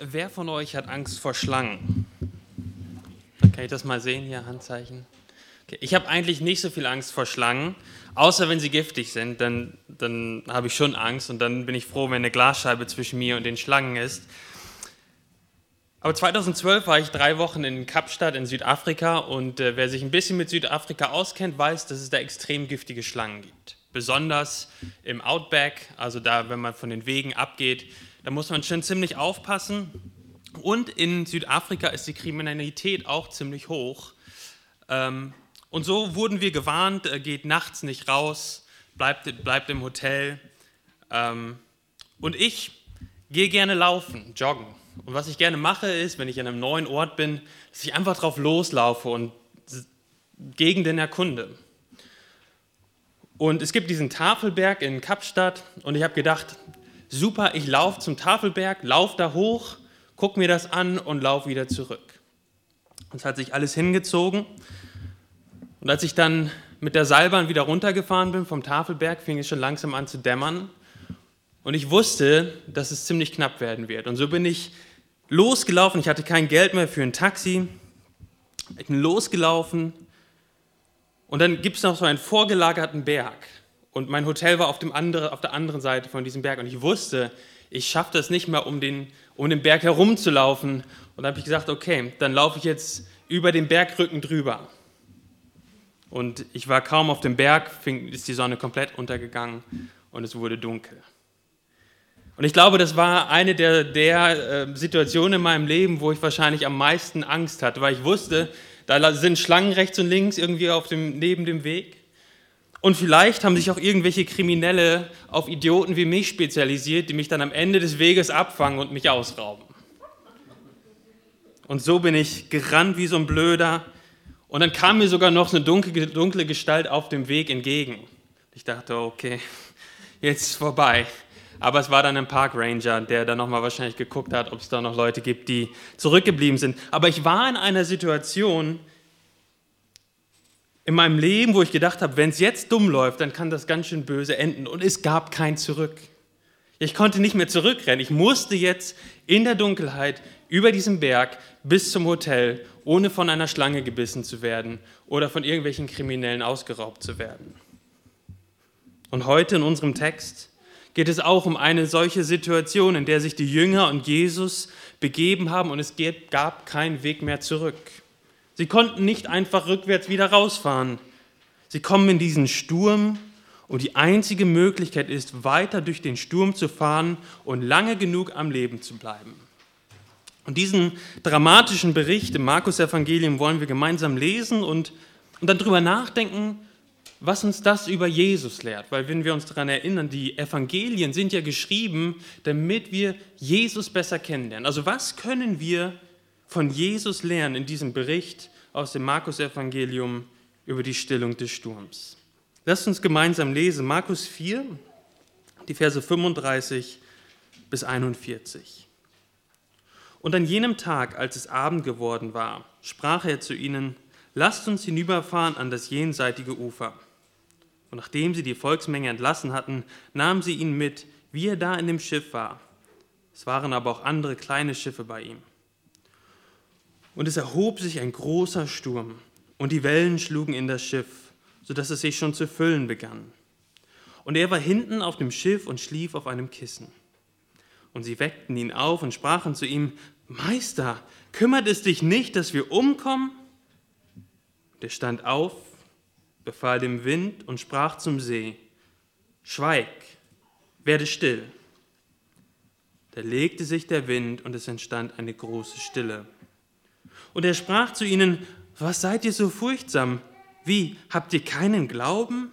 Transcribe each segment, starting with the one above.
Wer von euch hat Angst vor Schlangen? Kann ich das mal sehen hier, Handzeichen. Okay. Ich habe eigentlich nicht so viel Angst vor Schlangen, außer wenn sie giftig sind, dann, dann habe ich schon Angst und dann bin ich froh, wenn eine Glasscheibe zwischen mir und den Schlangen ist. Aber 2012 war ich drei Wochen in Kapstadt in Südafrika und äh, wer sich ein bisschen mit Südafrika auskennt, weiß, dass es da extrem giftige Schlangen gibt. Besonders im Outback, also da, wenn man von den Wegen abgeht, da muss man schon ziemlich aufpassen. Und in Südafrika ist die Kriminalität auch ziemlich hoch. Ähm, und so wurden wir gewarnt, äh, geht nachts nicht raus, bleibt, bleibt im Hotel. Ähm, und ich gehe gerne laufen, joggen. Und was ich gerne mache, ist, wenn ich an einem neuen Ort bin, dass ich einfach drauf loslaufe und Gegenden erkunde. Und es gibt diesen Tafelberg in Kapstadt und ich habe gedacht, super, ich laufe zum Tafelberg, laufe da hoch, gucke mir das an und laufe wieder zurück. Und es hat sich alles hingezogen. Und als ich dann mit der Seilbahn wieder runtergefahren bin vom Tafelberg, fing es schon langsam an zu dämmern. Und ich wusste, dass es ziemlich knapp werden wird. Und so bin ich losgelaufen. Ich hatte kein Geld mehr für ein Taxi. Ich bin losgelaufen. Und dann gibt es noch so einen vorgelagerten Berg. Und mein Hotel war auf, dem andere, auf der anderen Seite von diesem Berg. Und ich wusste, ich schaffe das nicht mehr, um den, um den Berg herumzulaufen. Und dann habe ich gesagt, okay, dann laufe ich jetzt über den Bergrücken drüber. Und ich war kaum auf dem Berg, fing, ist die Sonne komplett untergegangen und es wurde dunkel. Und ich glaube, das war eine der, der äh, Situationen in meinem Leben, wo ich wahrscheinlich am meisten Angst hatte, weil ich wusste, da sind Schlangen rechts und links irgendwie auf dem, neben dem Weg. Und vielleicht haben sich auch irgendwelche Kriminelle auf Idioten wie mich spezialisiert, die mich dann am Ende des Weges abfangen und mich ausrauben. Und so bin ich gerannt wie so ein Blöder. Und dann kam mir sogar noch eine dunkle, dunkle Gestalt auf dem Weg entgegen. Ich dachte, okay, jetzt ist vorbei. Aber es war dann ein Parkranger, der dann nochmal wahrscheinlich geguckt hat, ob es da noch Leute gibt, die zurückgeblieben sind. Aber ich war in einer Situation in meinem Leben, wo ich gedacht habe, wenn es jetzt dumm läuft, dann kann das ganz schön böse enden. Und es gab kein Zurück. Ich konnte nicht mehr zurückrennen. Ich musste jetzt in der Dunkelheit über diesen Berg bis zum Hotel, ohne von einer Schlange gebissen zu werden oder von irgendwelchen Kriminellen ausgeraubt zu werden. Und heute in unserem Text geht es auch um eine solche Situation, in der sich die Jünger und Jesus begeben haben und es gab keinen Weg mehr zurück. Sie konnten nicht einfach rückwärts wieder rausfahren. Sie kommen in diesen Sturm und die einzige Möglichkeit ist, weiter durch den Sturm zu fahren und lange genug am Leben zu bleiben. Und diesen dramatischen Bericht im Markus-Evangelium wollen wir gemeinsam lesen und, und dann darüber nachdenken, was uns das über Jesus lehrt. Weil wenn wir uns daran erinnern, die Evangelien sind ja geschrieben, damit wir Jesus besser kennenlernen. Also was können wir von Jesus lernen in diesem Bericht aus dem Markus-Evangelium über die Stillung des Sturms? Lasst uns gemeinsam lesen. Markus 4, die Verse 35 bis 41. Und an jenem Tag, als es Abend geworden war, sprach er zu ihnen, lasst uns hinüberfahren an das jenseitige Ufer. Und nachdem sie die Volksmenge entlassen hatten, nahmen sie ihn mit, wie er da in dem Schiff war. Es waren aber auch andere kleine Schiffe bei ihm. Und es erhob sich ein großer Sturm, und die Wellen schlugen in das Schiff, sodass es sich schon zu füllen begann. Und er war hinten auf dem Schiff und schlief auf einem Kissen. Und sie weckten ihn auf und sprachen zu ihm, Meister, kümmert es dich nicht, dass wir umkommen? Er stand auf befahl dem Wind und sprach zum See, Schweig, werde still. Da legte sich der Wind und es entstand eine große Stille. Und er sprach zu ihnen, was seid ihr so furchtsam? Wie, habt ihr keinen Glauben?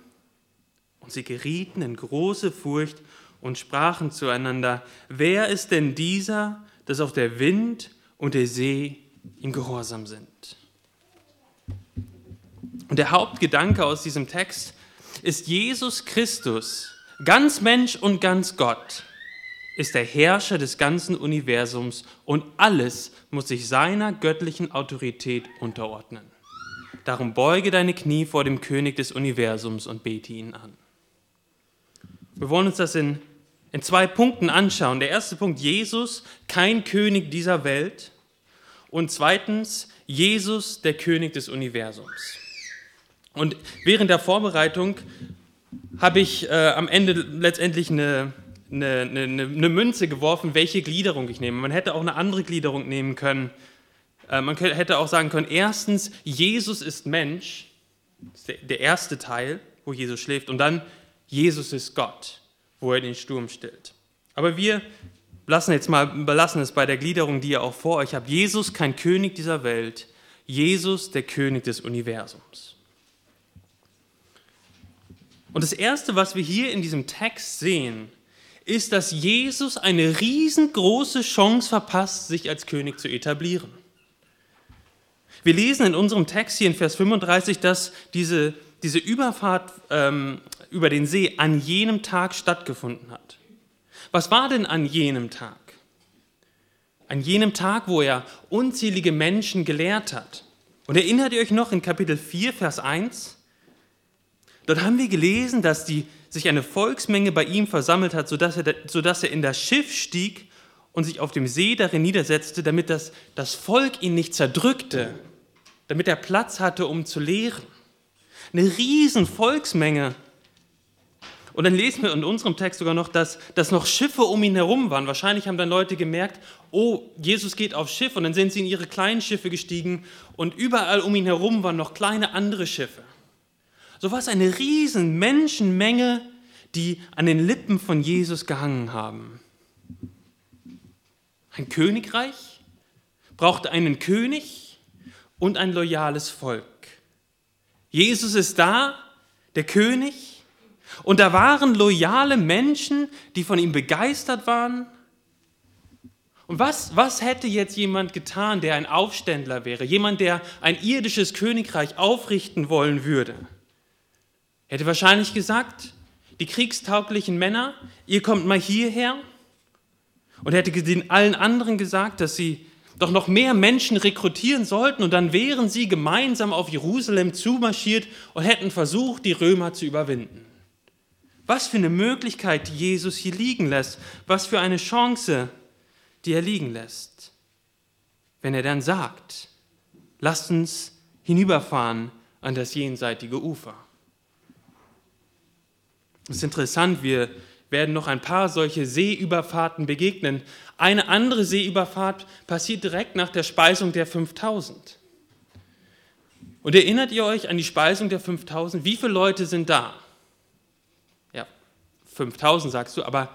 Und sie gerieten in große Furcht und sprachen zueinander, wer ist denn dieser, dass auch der Wind und der See ihm gehorsam sind? Und der Hauptgedanke aus diesem Text ist Jesus Christus, ganz Mensch und ganz Gott, ist der Herrscher des ganzen Universums und alles muss sich seiner göttlichen Autorität unterordnen. Darum beuge deine Knie vor dem König des Universums und bete ihn an. Wir wollen uns das in in zwei Punkten anschauen. Der erste Punkt, Jesus, kein König dieser Welt. Und zweitens, Jesus, der König des Universums. Und während der Vorbereitung habe ich äh, am Ende letztendlich eine, eine, eine, eine, Münze geworfen, welche Gliederung ich nehme. Man hätte auch eine andere Gliederung nehmen können. Äh, man hätte auch sagen können, erstens, Jesus ist Mensch, ist der, der erste Teil, wo Jesus schläft, und dann, Jesus ist Gott, wo er den Sturm stillt. Aber wir lassen jetzt mal, belassen es bei der Gliederung, die ihr auch vor euch habt. Jesus kein König dieser Welt, Jesus der König des Universums. Und das Erste, was wir hier in diesem Text sehen, ist, dass Jesus eine riesengroße Chance verpasst, sich als König zu etablieren. Wir lesen in unserem Text hier in Vers 35, dass diese, diese Überfahrt ähm, über den See an jenem Tag stattgefunden hat. Was war denn an jenem Tag? An jenem Tag, wo er unzählige Menschen gelehrt hat. Und erinnert ihr euch noch in Kapitel 4, Vers 1? Dort haben wir gelesen, dass die, sich eine Volksmenge bei ihm versammelt hat, sodass er, sodass er in das Schiff stieg und sich auf dem See darin niedersetzte, damit das, das Volk ihn nicht zerdrückte, damit er Platz hatte, um zu lehren. Eine riesen Volksmenge. Und dann lesen wir in unserem Text sogar noch, dass, dass noch Schiffe um ihn herum waren. Wahrscheinlich haben dann Leute gemerkt, oh, Jesus geht aufs Schiff und dann sind sie in ihre kleinen Schiffe gestiegen und überall um ihn herum waren noch kleine andere Schiffe. So war es eine riesen Menschenmenge, die an den Lippen von Jesus gehangen haben. Ein Königreich braucht einen König und ein loyales Volk. Jesus ist da, der König, und da waren loyale Menschen, die von ihm begeistert waren. Und was, was hätte jetzt jemand getan, der ein Aufständler wäre, jemand, der ein irdisches Königreich aufrichten wollen würde? Er hätte wahrscheinlich gesagt, die kriegstauglichen Männer, ihr kommt mal hierher. Und er hätte den allen anderen gesagt, dass sie doch noch mehr Menschen rekrutieren sollten und dann wären sie gemeinsam auf Jerusalem zumarschiert und hätten versucht, die Römer zu überwinden. Was für eine Möglichkeit, die Jesus hier liegen lässt, was für eine Chance, die er liegen lässt, wenn er dann sagt, lasst uns hinüberfahren an das jenseitige Ufer. Es ist interessant, wir werden noch ein paar solche Seeüberfahrten begegnen. Eine andere Seeüberfahrt passiert direkt nach der Speisung der 5000. Und erinnert ihr euch an die Speisung der 5000? Wie viele Leute sind da? Ja, 5000 sagst du, aber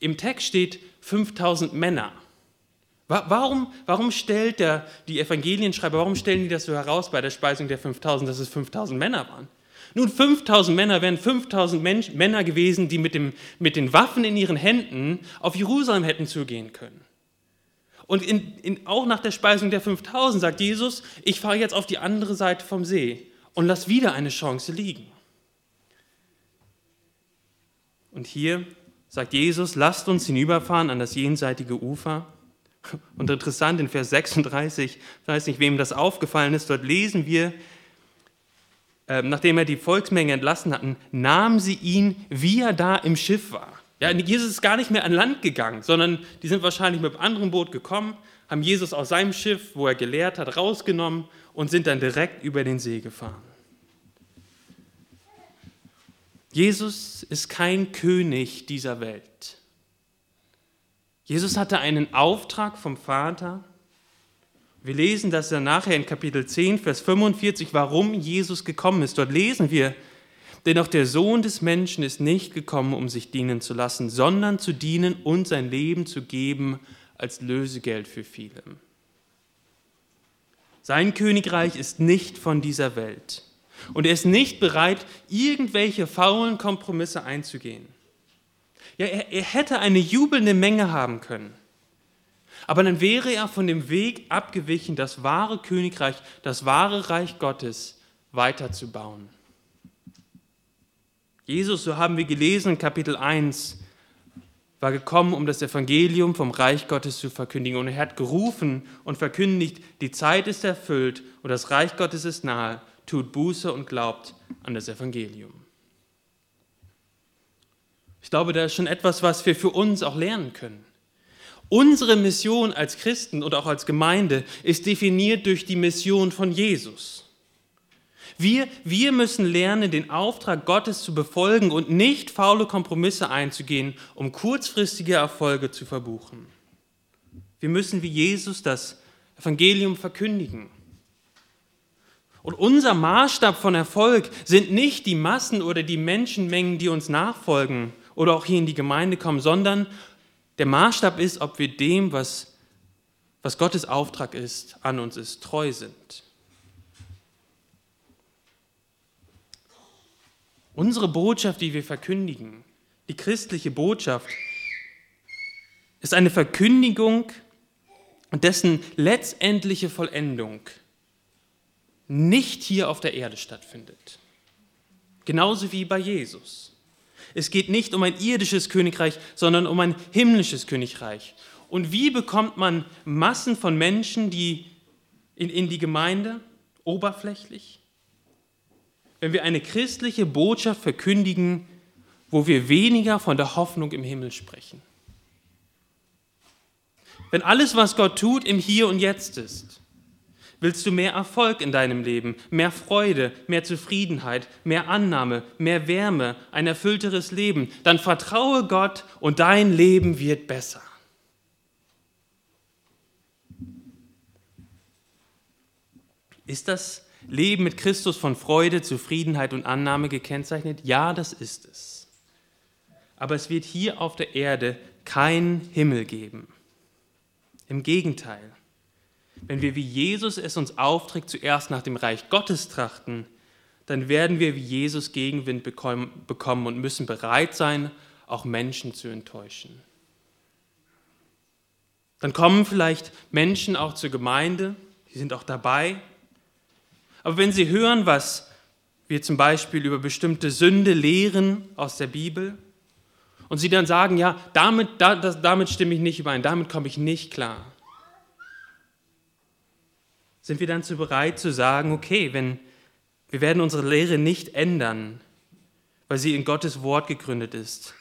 im Text steht 5000 Männer. Warum, warum stellt der, die Evangelienschreiber, warum stellen die das so heraus bei der Speisung der 5000, dass es 5000 Männer waren? Nun, 5000 Männer wären 5000 Mensch, Männer gewesen, die mit, dem, mit den Waffen in ihren Händen auf Jerusalem hätten zugehen können. Und in, in, auch nach der Speisung der 5000 sagt Jesus, ich fahre jetzt auf die andere Seite vom See und lass wieder eine Chance liegen. Und hier sagt Jesus, lasst uns hinüberfahren an das jenseitige Ufer. Und interessant, in Vers 36, ich weiß nicht, wem das aufgefallen ist, dort lesen wir, ähm, nachdem er die Volksmenge entlassen hatten, nahmen sie ihn, wie er da im Schiff war. Ja, Jesus ist gar nicht mehr an Land gegangen, sondern die sind wahrscheinlich mit einem anderen Boot gekommen, haben Jesus aus seinem Schiff, wo er gelehrt hat, rausgenommen und sind dann direkt über den See gefahren. Jesus ist kein König dieser Welt. Jesus hatte einen Auftrag vom Vater wir lesen das dann nachher in Kapitel 10, Vers 45, warum Jesus gekommen ist. Dort lesen wir, denn auch der Sohn des Menschen ist nicht gekommen, um sich dienen zu lassen, sondern zu dienen und sein Leben zu geben als Lösegeld für viele. Sein Königreich ist nicht von dieser Welt. Und er ist nicht bereit, irgendwelche faulen Kompromisse einzugehen. Ja, er, er hätte eine jubelnde Menge haben können. Aber dann wäre er von dem Weg abgewichen, das wahre Königreich, das wahre Reich Gottes weiterzubauen. Jesus, so haben wir gelesen in Kapitel 1, war gekommen, um das Evangelium vom Reich Gottes zu verkündigen. Und er hat gerufen und verkündigt, die Zeit ist erfüllt und das Reich Gottes ist nahe. Tut Buße und glaubt an das Evangelium. Ich glaube, da ist schon etwas, was wir für uns auch lernen können. Unsere Mission als Christen und auch als Gemeinde ist definiert durch die Mission von Jesus. Wir, wir müssen lernen, den Auftrag Gottes zu befolgen und nicht faule Kompromisse einzugehen, um kurzfristige Erfolge zu verbuchen. Wir müssen wie Jesus das Evangelium verkündigen. Und unser Maßstab von Erfolg sind nicht die Massen oder die Menschenmengen, die uns nachfolgen oder auch hier in die Gemeinde kommen, sondern der Maßstab ist, ob wir dem, was, was Gottes Auftrag ist, an uns ist, treu sind. Unsere Botschaft, die wir verkündigen, die christliche Botschaft, ist eine Verkündigung, dessen letztendliche Vollendung nicht hier auf der Erde stattfindet. Genauso wie bei Jesus. Es geht nicht um ein irdisches Königreich, sondern um ein himmlisches Königreich. Und wie bekommt man Massen von Menschen die in, in die Gemeinde oberflächlich? wenn wir eine christliche Botschaft verkündigen, wo wir weniger von der Hoffnung im Himmel sprechen. Wenn alles, was Gott tut, im Hier und Jetzt ist, willst du mehr Erfolg in deinem Leben, mehr Freude, mehr Zufriedenheit, mehr Annahme, mehr Wärme, ein erfüllteres Leben, dann vertraue Gott und dein Leben wird besser. Ist das Leben mit Christus von Freude, Zufriedenheit und Annahme gekennzeichnet? Ja, das ist es. Aber es wird hier auf der Erde keinen Himmel geben. Im Gegenteil, wenn wir wie Jesus es uns aufträgt, zuerst nach dem Reich Gottes trachten, dann werden wir wie Jesus Gegenwind bekommen und müssen bereit sein, auch Menschen zu enttäuschen. Dann kommen vielleicht Menschen auch zur Gemeinde, die sind auch dabei, aber wenn Sie hören, was wir zum Beispiel über bestimmte Sünde lehren aus der Bibel, und Sie dann sagen, ja, damit, da, das, damit stimme ich nicht überein, damit komme ich nicht klar, sind wir dann zu bereit zu sagen, okay, wenn wir werden unsere Lehre nicht ändern, weil sie in Gottes Wort gegründet ist.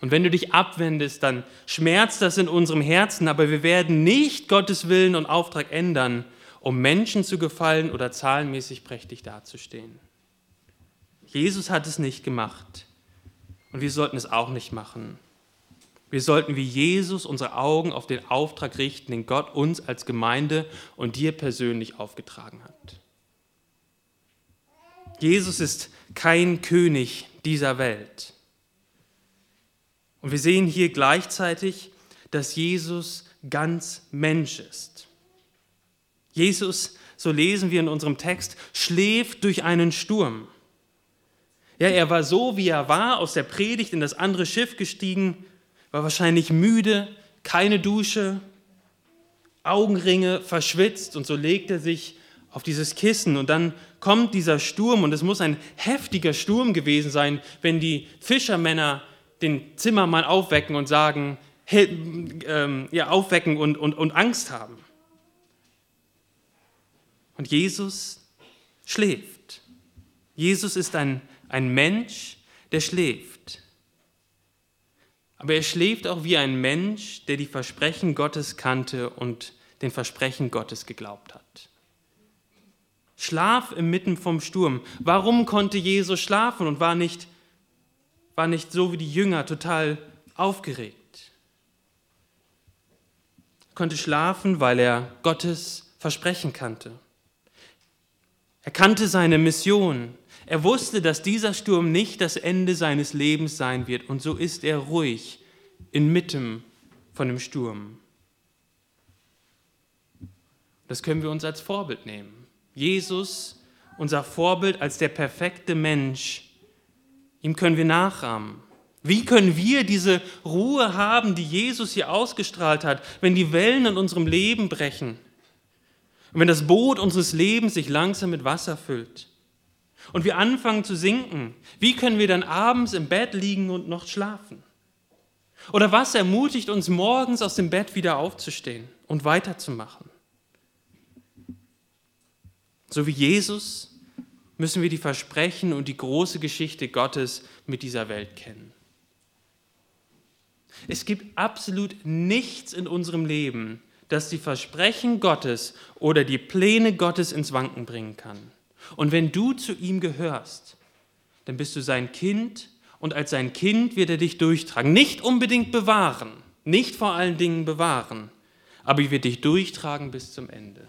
Und wenn du dich abwendest, dann schmerzt das in unserem Herzen, aber wir werden nicht Gottes Willen und Auftrag ändern, um Menschen zu gefallen oder zahlenmäßig prächtig dazustehen. Jesus hat es nicht gemacht und wir sollten es auch nicht machen. Wir sollten wie Jesus unsere Augen auf den Auftrag richten, den Gott uns als Gemeinde und dir persönlich aufgetragen hat. Jesus ist kein König dieser Welt. Und wir sehen hier gleichzeitig, dass Jesus ganz Mensch ist. Jesus, so lesen wir in unserem Text, schläft durch einen Sturm. Ja, er war so, wie er war, aus der Predigt in das andere Schiff gestiegen, war wahrscheinlich müde, keine Dusche, Augenringe, verschwitzt und so legt er sich auf dieses Kissen und dann kommt dieser Sturm und es muss ein heftiger Sturm gewesen sein, wenn die Fischermänner den Zimmermann aufwecken und sagen, ähm, ja, aufwecken und, und, und Angst haben. Und Jesus schläft. Jesus ist ein, ein Mensch, der schläft. Aber er schläft auch wie ein Mensch, der die Versprechen Gottes kannte und den Versprechen Gottes geglaubt hat. Schlaf inmitten vom Sturm. Warum konnte Jesus schlafen und war nicht, war nicht so wie die Jünger total aufgeregt? Er konnte schlafen, weil er Gottes Versprechen kannte. Er kannte seine Mission. Er wusste, dass dieser Sturm nicht das Ende seines Lebens sein wird. Und so ist er ruhig inmitten von dem Sturm. Das können wir uns als Vorbild nehmen. Jesus, unser Vorbild als der perfekte Mensch, ihm können wir nachahmen. Wie können wir diese Ruhe haben, die Jesus hier ausgestrahlt hat, wenn die Wellen in unserem Leben brechen? Und wenn das Boot unseres Lebens sich langsam mit Wasser füllt und wir anfangen zu sinken, wie können wir dann abends im Bett liegen und noch schlafen? Oder was ermutigt uns morgens aus dem Bett wieder aufzustehen und weiterzumachen? So wie Jesus müssen wir die Versprechen und die große Geschichte Gottes mit dieser Welt kennen. Es gibt absolut nichts in unserem Leben, das die Versprechen Gottes oder die Pläne Gottes ins Wanken bringen kann. Und wenn du zu ihm gehörst, dann bist du sein Kind und als sein Kind wird er dich durchtragen. Nicht unbedingt bewahren, nicht vor allen Dingen bewahren, aber er wird dich durchtragen bis zum Ende.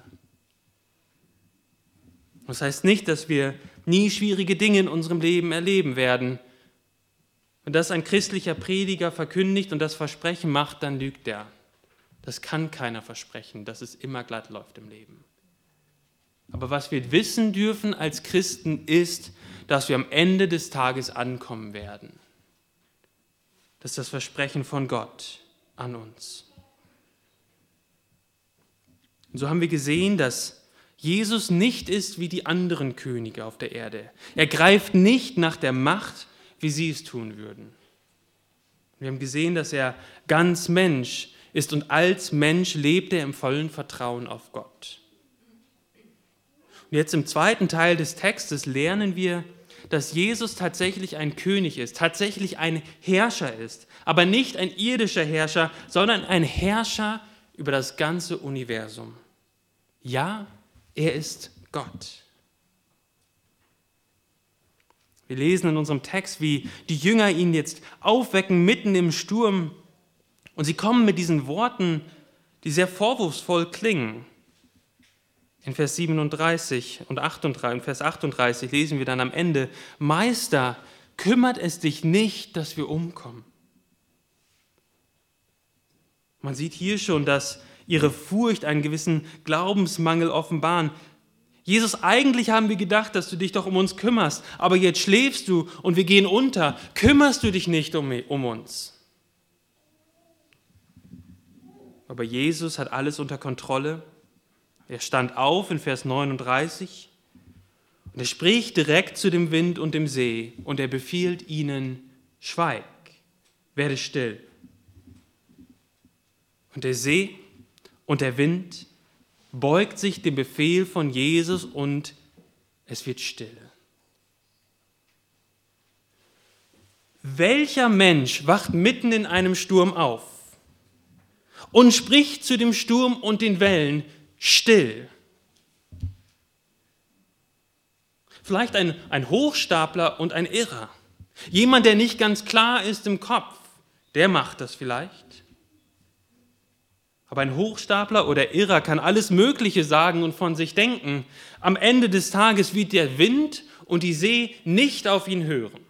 Das heißt nicht, dass wir nie schwierige Dinge in unserem Leben erleben werden. Wenn das ein christlicher Prediger verkündigt und das Versprechen macht, dann lügt er. Das kann keiner versprechen, dass es immer glatt läuft im Leben. Aber was wir wissen dürfen als Christen ist, dass wir am Ende des Tages ankommen werden. Das ist das Versprechen von Gott an uns. Und so haben wir gesehen, dass Jesus nicht ist wie die anderen Könige auf der Erde. Er greift nicht nach der Macht, wie sie es tun würden. Wir haben gesehen, dass er ganz Mensch ist und als Mensch lebt er im vollen Vertrauen auf Gott. Und jetzt im zweiten Teil des Textes lernen wir, dass Jesus tatsächlich ein König ist, tatsächlich ein Herrscher ist, aber nicht ein irdischer Herrscher, sondern ein Herrscher über das ganze Universum. Ja, er ist Gott. Wir lesen in unserem Text, wie die Jünger ihn jetzt aufwecken mitten im Sturm und sie kommen mit diesen Worten, die sehr vorwurfsvoll klingen. In Vers 37 und 38, Vers 38 lesen wir dann am Ende, Meister, kümmert es dich nicht, dass wir umkommen. Man sieht hier schon, dass ihre Furcht einen gewissen Glaubensmangel offenbaren. Jesus, eigentlich haben wir gedacht, dass du dich doch um uns kümmerst, aber jetzt schläfst du und wir gehen unter. Kümmerst du dich nicht um, um uns? Aber Jesus hat alles unter Kontrolle. Er stand auf in Vers 39 und er spricht direkt zu dem Wind und dem See und er befiehlt ihnen, schweig, werde still. Und der See und der Wind beugt sich dem Befehl von Jesus und es wird still. Welcher Mensch wacht mitten in einem Sturm auf und spricht zu dem Sturm und den Wellen still? Vielleicht ein, ein Hochstapler und ein Irrer. Jemand, der nicht ganz klar ist im Kopf, der macht das vielleicht. Aber ein Hochstapler oder Irrer kann alles Mögliche sagen und von sich denken. Am Ende des Tages wird der Wind und die See nicht auf ihn hören.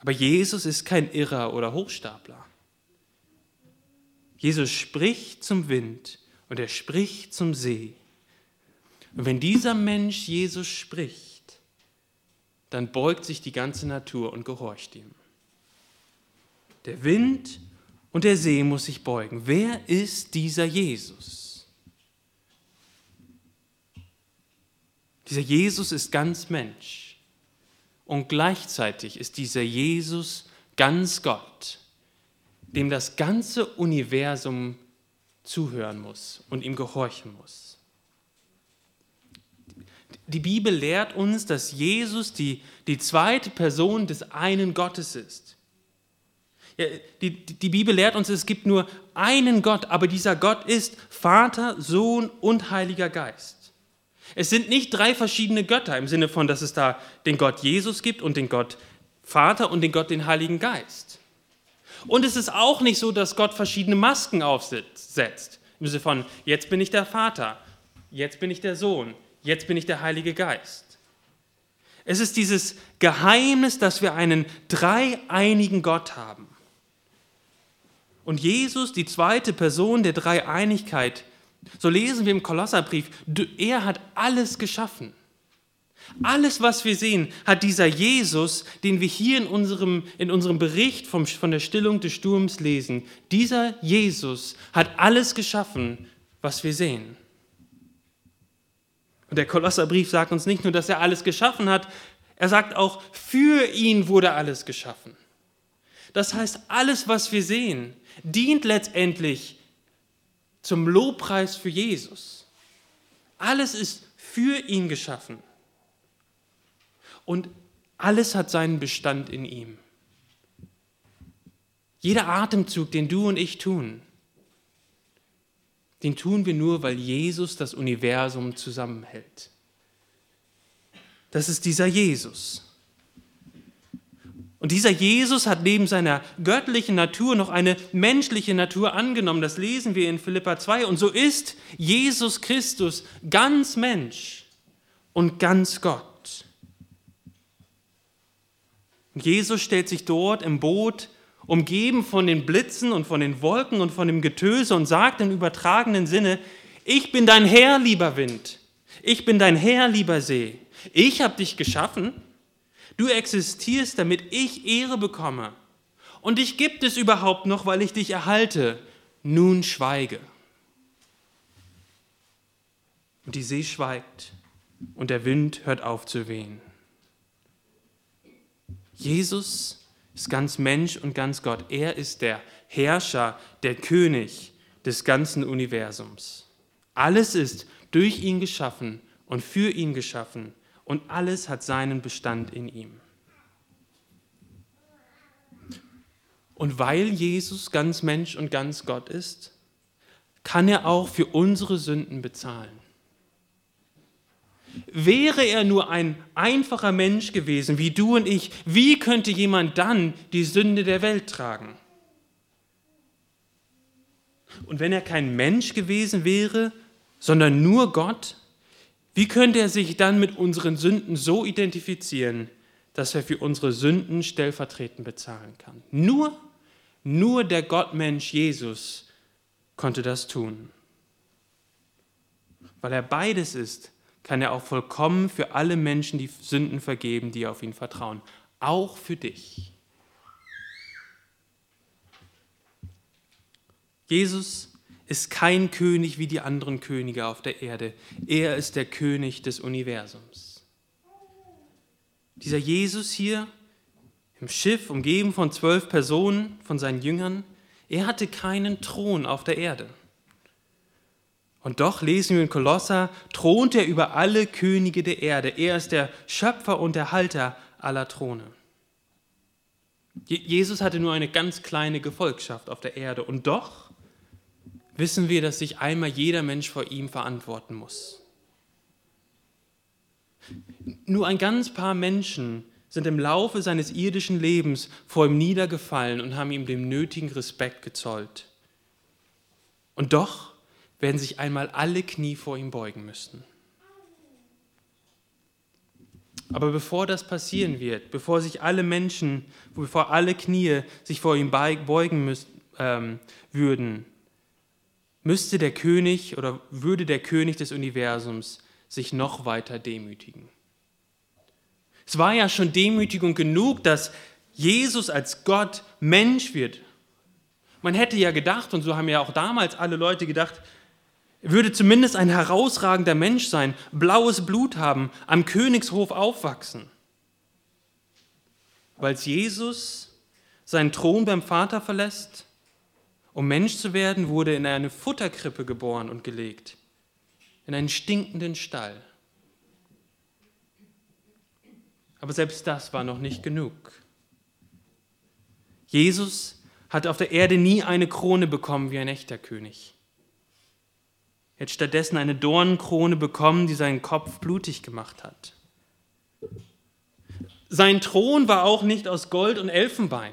Aber Jesus ist kein Irrer oder Hochstapler. Jesus spricht zum Wind und er spricht zum See. Und wenn dieser Mensch Jesus spricht, dann beugt sich die ganze Natur und gehorcht ihm. Der Wind und der See muss sich beugen. Wer ist dieser Jesus? Dieser Jesus ist ganz Mensch und gleichzeitig ist dieser Jesus ganz Gott, dem das ganze Universum zuhören muss und ihm gehorchen muss. Die Bibel lehrt uns, dass Jesus die, die zweite Person des einen Gottes ist. Die, die Bibel lehrt uns, es gibt nur einen Gott, aber dieser Gott ist Vater, Sohn und Heiliger Geist. Es sind nicht drei verschiedene Götter im Sinne von, dass es da den Gott Jesus gibt und den Gott Vater und den Gott den Heiligen Geist. Und es ist auch nicht so, dass Gott verschiedene Masken aufsetzt. Im Sinne von, jetzt bin ich der Vater, jetzt bin ich der Sohn, jetzt bin ich der Heilige Geist. Es ist dieses Geheimnis, dass wir einen dreieinigen Gott haben. Und Jesus, die zweite Person der Dreieinigkeit, so lesen wir im Kolosserbrief, er hat alles geschaffen. Alles, was wir sehen, hat dieser Jesus, den wir hier in unserem, in unserem Bericht vom, von der Stillung des Sturms lesen, dieser Jesus hat alles geschaffen, was wir sehen. Und der Kolosserbrief sagt uns nicht nur, dass er alles geschaffen hat, er sagt auch, für ihn wurde alles geschaffen. Das heißt, alles, was wir sehen, dient letztendlich zum Lobpreis für Jesus. Alles ist für ihn geschaffen. Und alles hat seinen Bestand in ihm. Jeder Atemzug, den du und ich tun, den tun wir nur, weil Jesus das Universum zusammenhält. Das ist dieser Jesus. Und dieser Jesus hat neben seiner göttlichen Natur noch eine menschliche Natur angenommen. Das lesen wir in Philippa 2. Und so ist Jesus Christus ganz Mensch und ganz Gott. Und Jesus stellt sich dort im Boot, umgeben von den Blitzen und von den Wolken und von dem Getöse und sagt im übertragenen Sinne, ich bin dein Herr, lieber Wind. Ich bin dein Herr, lieber See. Ich habe dich geschaffen Du existierst, damit ich Ehre bekomme. Und dich gibt es überhaupt noch, weil ich dich erhalte. Nun schweige. Und die See schweigt und der Wind hört auf zu wehen. Jesus ist ganz Mensch und ganz Gott. Er ist der Herrscher, der König des ganzen Universums. Alles ist durch ihn geschaffen und für ihn geschaffen und alles hat seinen Bestand in ihm. Und weil Jesus ganz Mensch und ganz Gott ist, kann er auch für unsere Sünden bezahlen. Wäre er nur ein einfacher Mensch gewesen, wie du und ich, wie könnte jemand dann die Sünde der Welt tragen? Und wenn er kein Mensch gewesen wäre, sondern nur Gott, wie könnte er sich dann mit unseren Sünden so identifizieren, dass er für unsere Sünden stellvertretend bezahlen kann? Nur, nur der Gottmensch Jesus konnte das tun. Weil er beides ist, kann er auch vollkommen für alle Menschen die Sünden vergeben, die auf ihn vertrauen. Auch für dich. Jesus ist kein König wie die anderen Könige auf der Erde. Er ist der König des Universums. Dieser Jesus hier im Schiff, umgeben von zwölf Personen, von seinen Jüngern, er hatte keinen Thron auf der Erde. Und doch lesen wir in Kolosser, thront er über alle Könige der Erde. Er ist der Schöpfer und der Halter aller Throne. Jesus hatte nur eine ganz kleine Gefolgschaft auf der Erde. Und doch wissen wir, dass sich einmal jeder Mensch vor ihm verantworten muss. Nur ein ganz paar Menschen sind im Laufe seines irdischen Lebens vor ihm niedergefallen und haben ihm den nötigen Respekt gezollt. Und doch werden sich einmal alle Knie vor ihm beugen müssen. Aber bevor das passieren wird, bevor sich alle Menschen, bevor alle Knie sich vor ihm beugen müssen, ähm, würden, müsste der König oder würde der König des Universums sich noch weiter demütigen. Es war ja schon Demütigung genug, dass Jesus als Gott Mensch wird. Man hätte ja gedacht, und so haben ja auch damals alle Leute gedacht, würde zumindest ein herausragender Mensch sein, blaues Blut haben, am Königshof aufwachsen. Weil Jesus seinen Thron beim Vater verlässt um Mensch zu werden, wurde in eine Futterkrippe geboren und gelegt, in einen stinkenden Stall. Aber selbst das war noch nicht genug. Jesus hat auf der Erde nie eine Krone bekommen wie ein echter König. Er hat stattdessen eine Dornenkrone bekommen, die seinen Kopf blutig gemacht hat. Sein Thron war auch nicht aus Gold und Elfenbein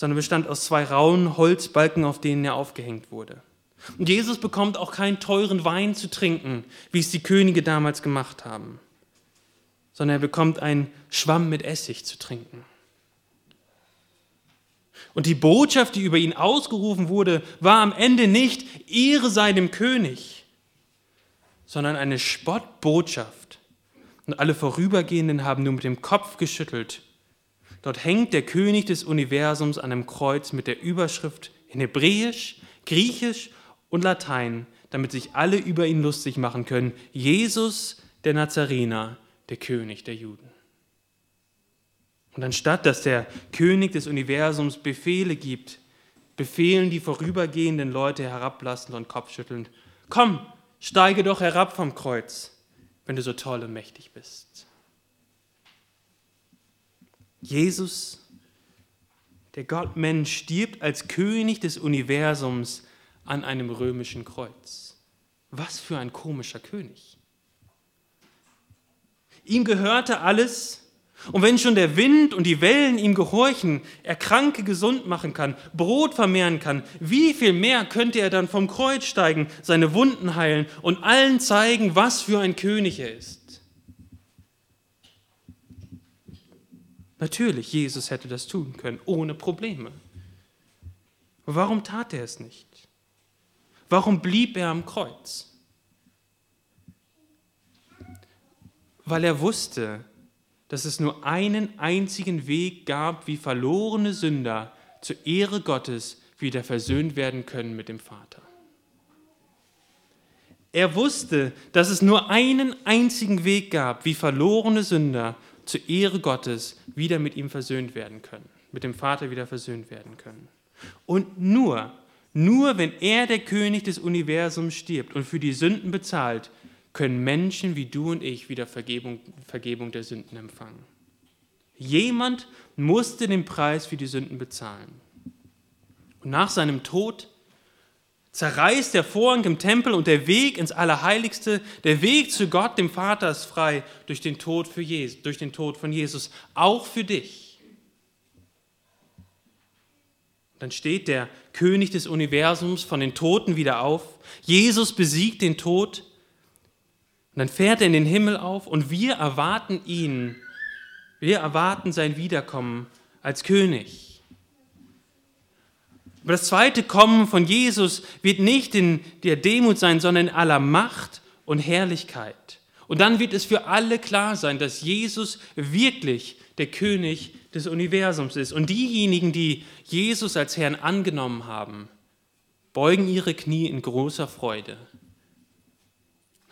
sondern bestand aus zwei rauen Holzbalken, auf denen er aufgehängt wurde. Und Jesus bekommt auch keinen teuren Wein zu trinken, wie es die Könige damals gemacht haben, sondern er bekommt einen Schwamm mit Essig zu trinken. Und die Botschaft, die über ihn ausgerufen wurde, war am Ende nicht Ehre sei dem König, sondern eine Spottbotschaft. Und alle Vorübergehenden haben nur mit dem Kopf geschüttelt Dort hängt der König des Universums an einem Kreuz mit der Überschrift in Hebräisch, Griechisch und Latein, damit sich alle über ihn lustig machen können. Jesus, der Nazarener, der König der Juden. Und anstatt dass der König des Universums Befehle gibt, befehlen die vorübergehenden Leute herablassend und kopfschüttelnd, komm, steige doch herab vom Kreuz, wenn du so toll und mächtig bist. Jesus der Gott Mensch stirbt als König des Universums an einem römischen Kreuz. Was für ein komischer König. Ihm gehörte alles, und wenn schon der Wind und die Wellen ihm gehorchen, er Kranke gesund machen kann, Brot vermehren kann, wie viel mehr könnte er dann vom Kreuz steigen, seine Wunden heilen und allen zeigen, was für ein König er ist? Natürlich, Jesus hätte das tun können, ohne Probleme. warum tat er es nicht? Warum blieb er am Kreuz? Weil er wusste, dass es nur einen einzigen Weg gab, wie verlorene Sünder zur Ehre Gottes wieder versöhnt werden können mit dem Vater. Er wusste, dass es nur einen einzigen Weg gab, wie verlorene Sünder zur Ehre Gottes wieder mit ihm versöhnt werden können, mit dem Vater wieder versöhnt werden können. Und nur, nur wenn er der König des Universums stirbt und für die Sünden bezahlt, können Menschen wie du und ich wieder Vergebung, Vergebung der Sünden empfangen. Jemand musste den Preis für die Sünden bezahlen. Und nach seinem Tod zerreißt der Vorhang im Tempel und der Weg ins Allerheiligste, der Weg zu Gott, dem Vater, ist frei durch den Tod, für Jesus, durch den Tod von Jesus, auch für dich. Dann steht der König des Universums von den Toten wieder auf. Jesus besiegt den Tod und dann fährt er in den Himmel auf und wir erwarten ihn. Wir erwarten sein Wiederkommen als König. Aber das zweite Kommen von Jesus wird nicht in der Demut sein, sondern in aller Macht und Herrlichkeit. Und dann wird es für alle klar sein, dass Jesus wirklich der König des Universums ist. Und diejenigen, die Jesus als Herrn angenommen haben, beugen ihre Knie in großer Freude.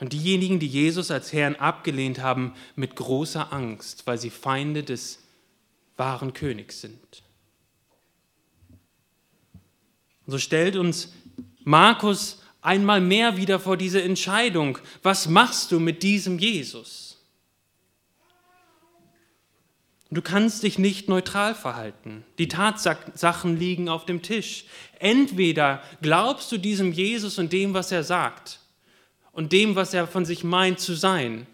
Und diejenigen, die Jesus als Herrn abgelehnt haben, mit großer Angst, weil sie Feinde des wahren Königs sind. Und so stellt uns Markus einmal mehr wieder vor diese Entscheidung, was machst du mit diesem Jesus? Du kannst dich nicht neutral verhalten. Die Tatsachen liegen auf dem Tisch. Entweder glaubst du diesem Jesus und dem, was er sagt, und dem, was er von sich meint zu sein.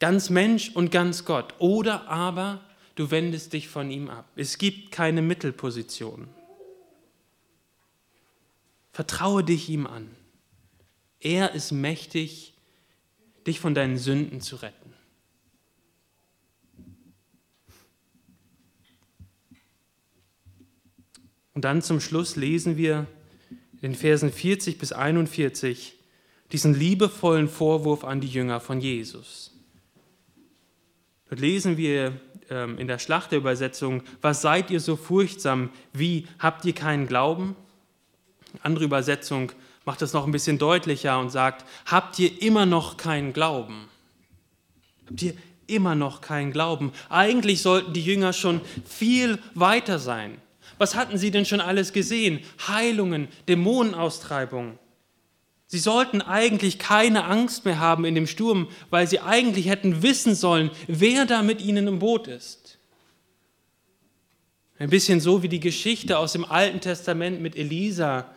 Ganz Mensch und ganz Gott. Oder aber du wendest dich von ihm ab. Es gibt keine Mittelposition. Vertraue dich ihm an. Er ist mächtig, dich von deinen Sünden zu retten. Und dann zum Schluss lesen wir in Versen 40 bis 41, diesen liebevollen Vorwurf an die Jünger von Jesus. Dort lesen wir ähm, in der Schlachterübersetzung, was seid ihr so furchtsam, wie habt ihr keinen Glauben? Andere Übersetzung macht es noch ein bisschen deutlicher und sagt, habt ihr immer noch keinen Glauben? Habt ihr immer noch keinen Glauben? Eigentlich sollten die Jünger schon viel weiter sein. Was hatten sie denn schon alles gesehen? Heilungen, Dämonenaustreibungen. Sie sollten eigentlich keine Angst mehr haben in dem Sturm, weil sie eigentlich hätten wissen sollen, wer da mit ihnen im Boot ist. Ein bisschen so wie die Geschichte aus dem Alten Testament mit Elisa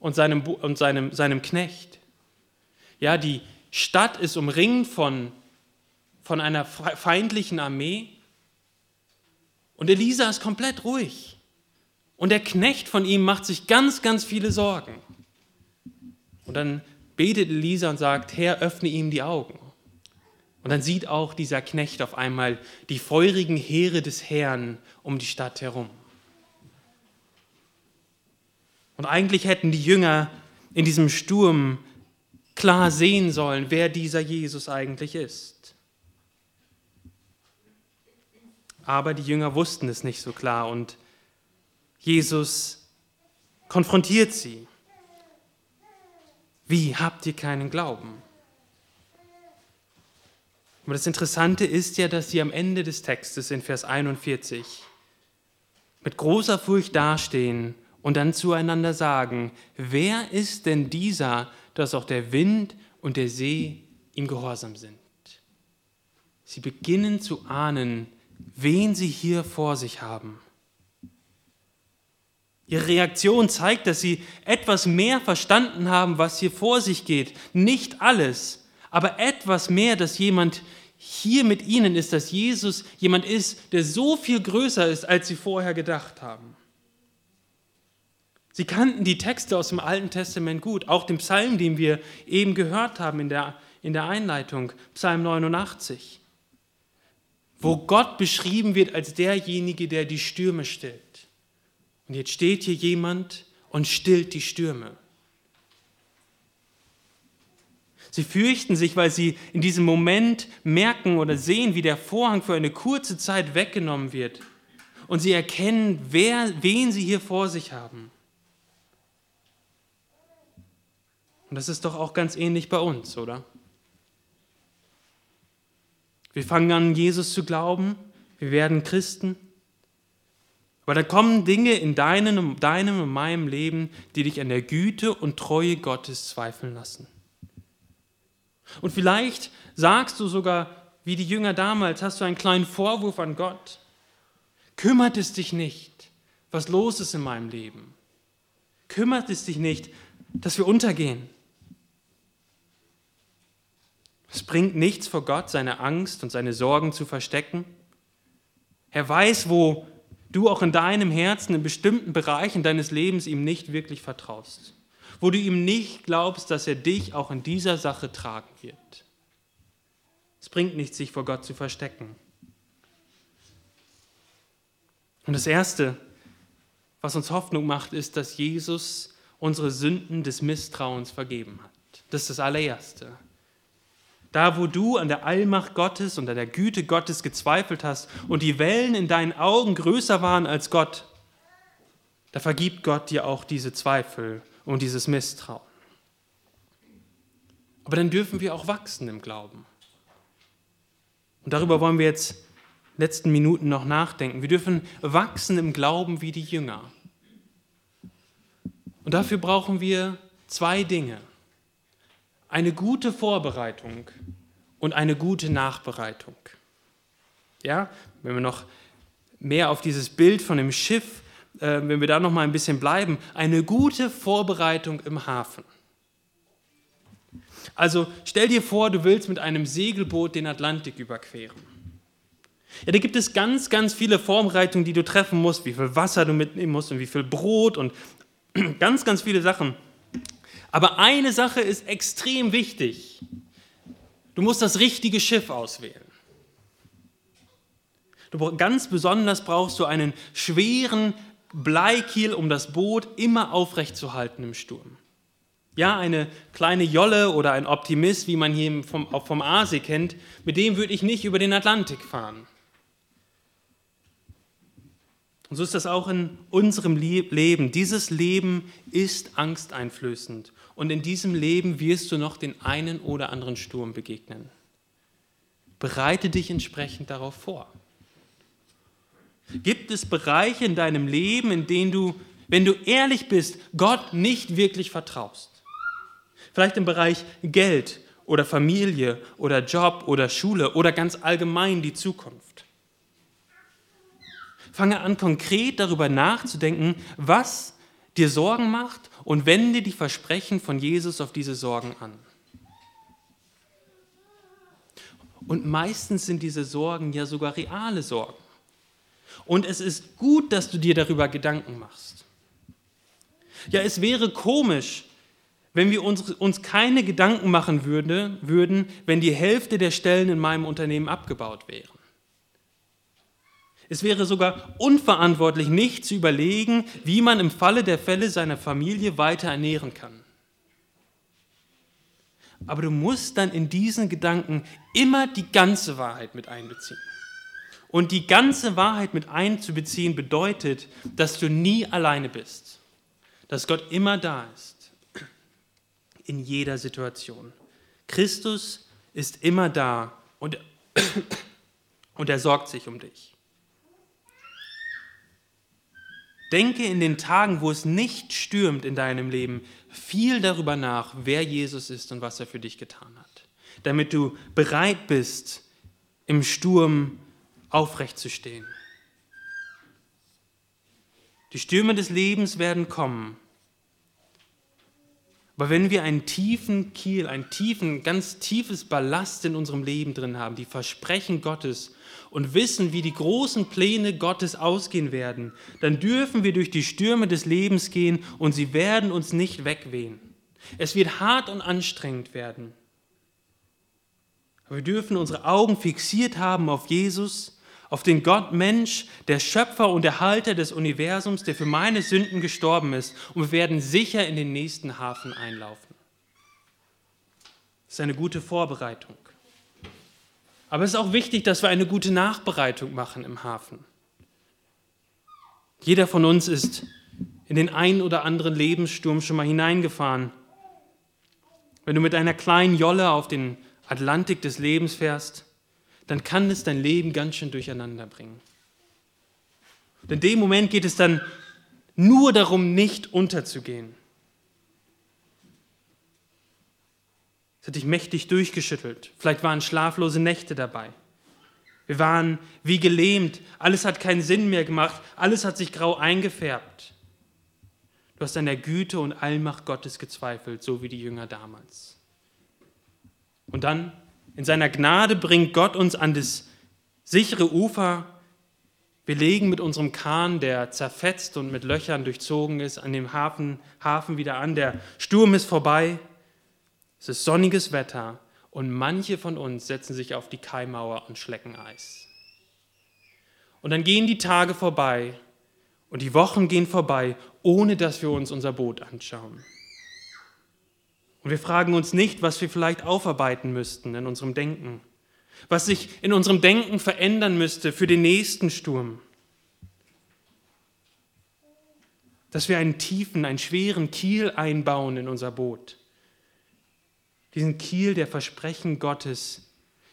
und seinem, und seinem, seinem Knecht. Ja, die Stadt ist umringt von, von einer feindlichen Armee und Elisa ist komplett ruhig. Und der Knecht von ihm macht sich ganz, ganz viele Sorgen. Und dann betet Elisa und sagt, Herr, öffne ihm die Augen. Und dann sieht auch dieser Knecht auf einmal die feurigen Heere des Herrn um die Stadt herum. Und eigentlich hätten die Jünger in diesem Sturm klar sehen sollen, wer dieser Jesus eigentlich ist. Aber die Jünger wussten es nicht so klar und Jesus konfrontiert sie. Wie habt ihr keinen Glauben? Aber das Interessante ist ja, dass sie am Ende des Textes in Vers 41 mit großer Furcht dastehen und dann zueinander sagen, wer ist denn dieser, dass auch der Wind und der See ihm gehorsam sind? Sie beginnen zu ahnen, wen sie hier vor sich haben. Ihre Reaktion zeigt, dass sie etwas mehr verstanden haben, was hier vor sich geht. Nicht alles, aber etwas mehr, dass jemand hier mit ihnen ist, dass Jesus jemand ist, der so viel größer ist, als sie vorher gedacht haben. Sie kannten die Texte aus dem Alten Testament gut, auch den Psalm, den wir eben gehört haben in der, in der Einleitung, Psalm 89, wo Gott beschrieben wird als derjenige, der die Stürme stillt. Und jetzt steht hier jemand und stillt die Stürme. Sie fürchten sich, weil sie in diesem Moment merken oder sehen, wie der Vorhang für eine kurze Zeit weggenommen wird. Und sie erkennen, wer, wen sie hier vor sich haben. Und das ist doch auch ganz ähnlich bei uns, oder? Wir fangen an, Jesus zu glauben, wir werden Christen. Aber da kommen Dinge in deinem, deinem und meinem Leben, die dich an der Güte und Treue Gottes zweifeln lassen. Und vielleicht sagst du sogar, wie die Jünger damals, hast du einen kleinen Vorwurf an Gott. Kümmert es dich nicht, was los ist in meinem Leben? Kümmert es dich nicht, dass wir untergehen? Es bringt nichts vor Gott, seine Angst und seine Sorgen zu verstecken. Er weiß, wo du auch in deinem Herzen in bestimmten Bereichen deines Lebens ihm nicht wirklich vertraust wo du ihm nicht glaubst, dass er dich auch in dieser Sache tragen wird. Es bringt nichts, sich vor Gott zu verstecken. Und das Erste, was uns Hoffnung macht, ist, dass Jesus unsere Sünden des Misstrauens vergeben hat. Das ist das allererste. Da, wo du an der Allmacht Gottes und an der Güte Gottes gezweifelt hast und die Wellen in deinen Augen größer waren als Gott, da vergibt Gott dir auch diese Zweifel und dieses Misstrauen. Aber dann dürfen wir auch wachsen im Glauben. Und darüber wollen wir jetzt letzten Minuten noch nachdenken. Wir dürfen wachsen im Glauben wie die Jünger. Und dafür brauchen wir zwei Dinge. Eine gute Vorbereitung und eine gute Nachbereitung. Ja, wenn wir noch mehr auf dieses Bild von dem Schiff äh, wenn wir da noch mal ein bisschen bleiben, eine gute Vorbereitung im Hafen. Also stell dir vor, du willst mit einem Segelboot den Atlantik überqueren. Ja, da gibt es ganz, ganz viele Vorbereitungen, die du treffen musst, wie viel Wasser du mitnehmen musst und wie viel Brot und ganz, ganz viele Sachen. Aber eine Sache ist extrem wichtig. Du musst das richtige Schiff auswählen. Du, ganz besonders brauchst du einen schweren, Bleikiel, um das Boot immer aufrecht zu halten im Sturm. Ja, eine kleine Jolle oder ein Optimist, wie man hier vom, vom Aasee kennt, mit dem würde ich nicht über den Atlantik fahren. Und so ist das auch in unserem Leben. Dieses Leben ist angsteinflößend. Und in diesem Leben wirst du noch den einen oder anderen Sturm begegnen. Bereite dich entsprechend darauf vor. Gibt es Bereiche in deinem Leben, in denen du, wenn du ehrlich bist, Gott nicht wirklich vertraust? Vielleicht im Bereich Geld oder Familie oder Job oder Schule oder ganz allgemein die Zukunft. Fange an, konkret darüber nachzudenken, was dir Sorgen macht und wende die Versprechen von Jesus auf diese Sorgen an. Und meistens sind diese Sorgen ja sogar reale Sorgen. Und es ist gut, dass du dir darüber Gedanken machst. Ja, es wäre komisch, wenn wir uns, uns keine Gedanken machen würde, würden, wenn die Hälfte der Stellen in meinem Unternehmen abgebaut wären. Es wäre sogar unverantwortlich, nicht zu überlegen, wie man im Falle der Fälle seine Familie weiter ernähren kann. Aber du musst dann in diesen Gedanken immer die ganze Wahrheit mit einbeziehen. Und die ganze Wahrheit mit einzubeziehen bedeutet, dass du nie alleine bist, dass Gott immer da ist, in jeder Situation. Christus ist immer da und, und er sorgt sich um dich. Denke in den Tagen, wo es nicht stürmt in deinem Leben, viel darüber nach, wer Jesus ist und was er für dich getan hat, damit du bereit bist, im Sturm aufrecht zu stehen. Die Stürme des Lebens werden kommen. Aber wenn wir einen tiefen Kiel, einen tiefen, ganz tiefes Ballast in unserem Leben drin haben, die Versprechen Gottes und wissen, wie die großen Pläne Gottes ausgehen werden, dann dürfen wir durch die Stürme des Lebens gehen und sie werden uns nicht wegwehen. Es wird hart und anstrengend werden. Aber wir dürfen unsere Augen fixiert haben auf Jesus, auf den Gott Mensch, der Schöpfer und Erhalter des Universums, der für meine Sünden gestorben ist. Und wir werden sicher in den nächsten Hafen einlaufen. Das ist eine gute Vorbereitung. Aber es ist auch wichtig, dass wir eine gute Nachbereitung machen im Hafen. Jeder von uns ist in den einen oder anderen Lebenssturm schon mal hineingefahren. Wenn du mit einer kleinen Jolle auf den Atlantik des Lebens fährst, dann kann es dein Leben ganz schön durcheinander bringen. Und in dem Moment geht es dann nur darum, nicht unterzugehen. Es hat dich mächtig durchgeschüttelt. Vielleicht waren schlaflose Nächte dabei. Wir waren wie gelähmt. Alles hat keinen Sinn mehr gemacht. Alles hat sich grau eingefärbt. Du hast an der Güte und Allmacht Gottes gezweifelt, so wie die Jünger damals. Und dann, in seiner Gnade, bringt Gott uns an das sichere Ufer. Wir legen mit unserem Kahn, der zerfetzt und mit Löchern durchzogen ist, an dem Hafen, Hafen wieder an. Der Sturm ist vorbei. Es ist sonniges Wetter und manche von uns setzen sich auf die Kaimauer und schlecken Eis. Und dann gehen die Tage vorbei und die Wochen gehen vorbei, ohne dass wir uns unser Boot anschauen. Und wir fragen uns nicht, was wir vielleicht aufarbeiten müssten in unserem Denken, was sich in unserem Denken verändern müsste für den nächsten Sturm. Dass wir einen tiefen, einen schweren Kiel einbauen in unser Boot. Diesen Kiel der Versprechen Gottes,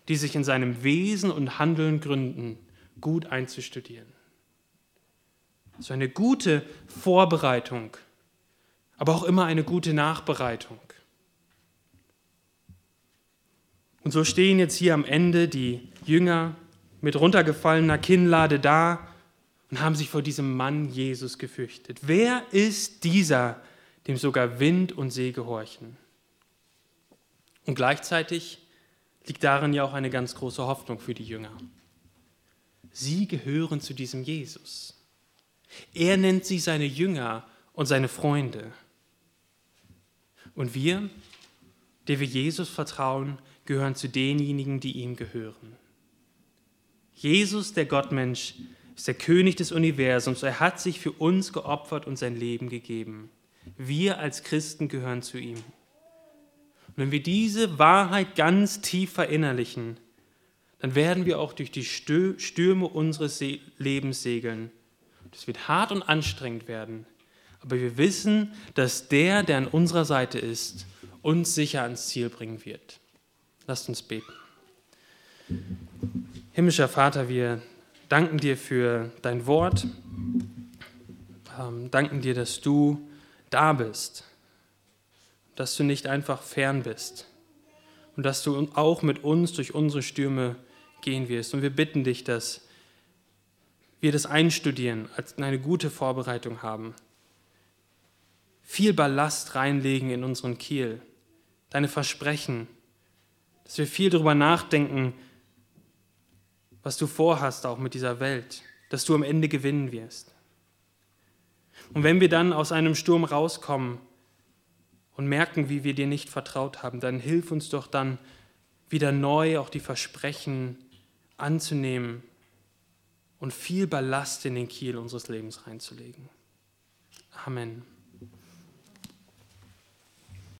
die sich in seinem Wesen und Handeln gründen, gut einzustudieren. So eine gute Vorbereitung, aber auch immer eine gute Nachbereitung. Und so stehen jetzt hier am Ende die Jünger mit runtergefallener Kinnlade da und haben sich vor diesem Mann Jesus gefürchtet. Wer ist dieser, dem sogar Wind und See gehorchen? Und gleichzeitig liegt darin ja auch eine ganz große Hoffnung für die Jünger. Sie gehören zu diesem Jesus. Er nennt sie seine Jünger und seine Freunde. Und wir, die wir Jesus vertrauen, gehören zu denjenigen, die ihm gehören. Jesus, der Gottmensch, ist der König des Universums. Er hat sich für uns geopfert und sein Leben gegeben. Wir als Christen gehören zu ihm. Und wenn wir diese Wahrheit ganz tief verinnerlichen, dann werden wir auch durch die Stürme unseres Lebens segeln. Das wird hart und anstrengend werden, aber wir wissen, dass der, der an unserer Seite ist, uns sicher ans Ziel bringen wird. Lasst uns beten. Himmlischer Vater, wir danken dir für dein Wort, ähm, danken dir, dass du da bist, dass du nicht einfach fern bist und dass du auch mit uns durch unsere Stürme gehen wirst. Und wir bitten dich, dass wir das einstudieren, als eine gute Vorbereitung haben, viel Ballast reinlegen in unseren Kiel, deine Versprechen, dass wir viel darüber nachdenken, was du vorhast auch mit dieser Welt, dass du am Ende gewinnen wirst. Und wenn wir dann aus einem Sturm rauskommen und merken, wie wir dir nicht vertraut haben, dann hilf uns doch dann wieder neu auch die Versprechen anzunehmen und viel Ballast in den Kiel unseres Lebens reinzulegen. Amen.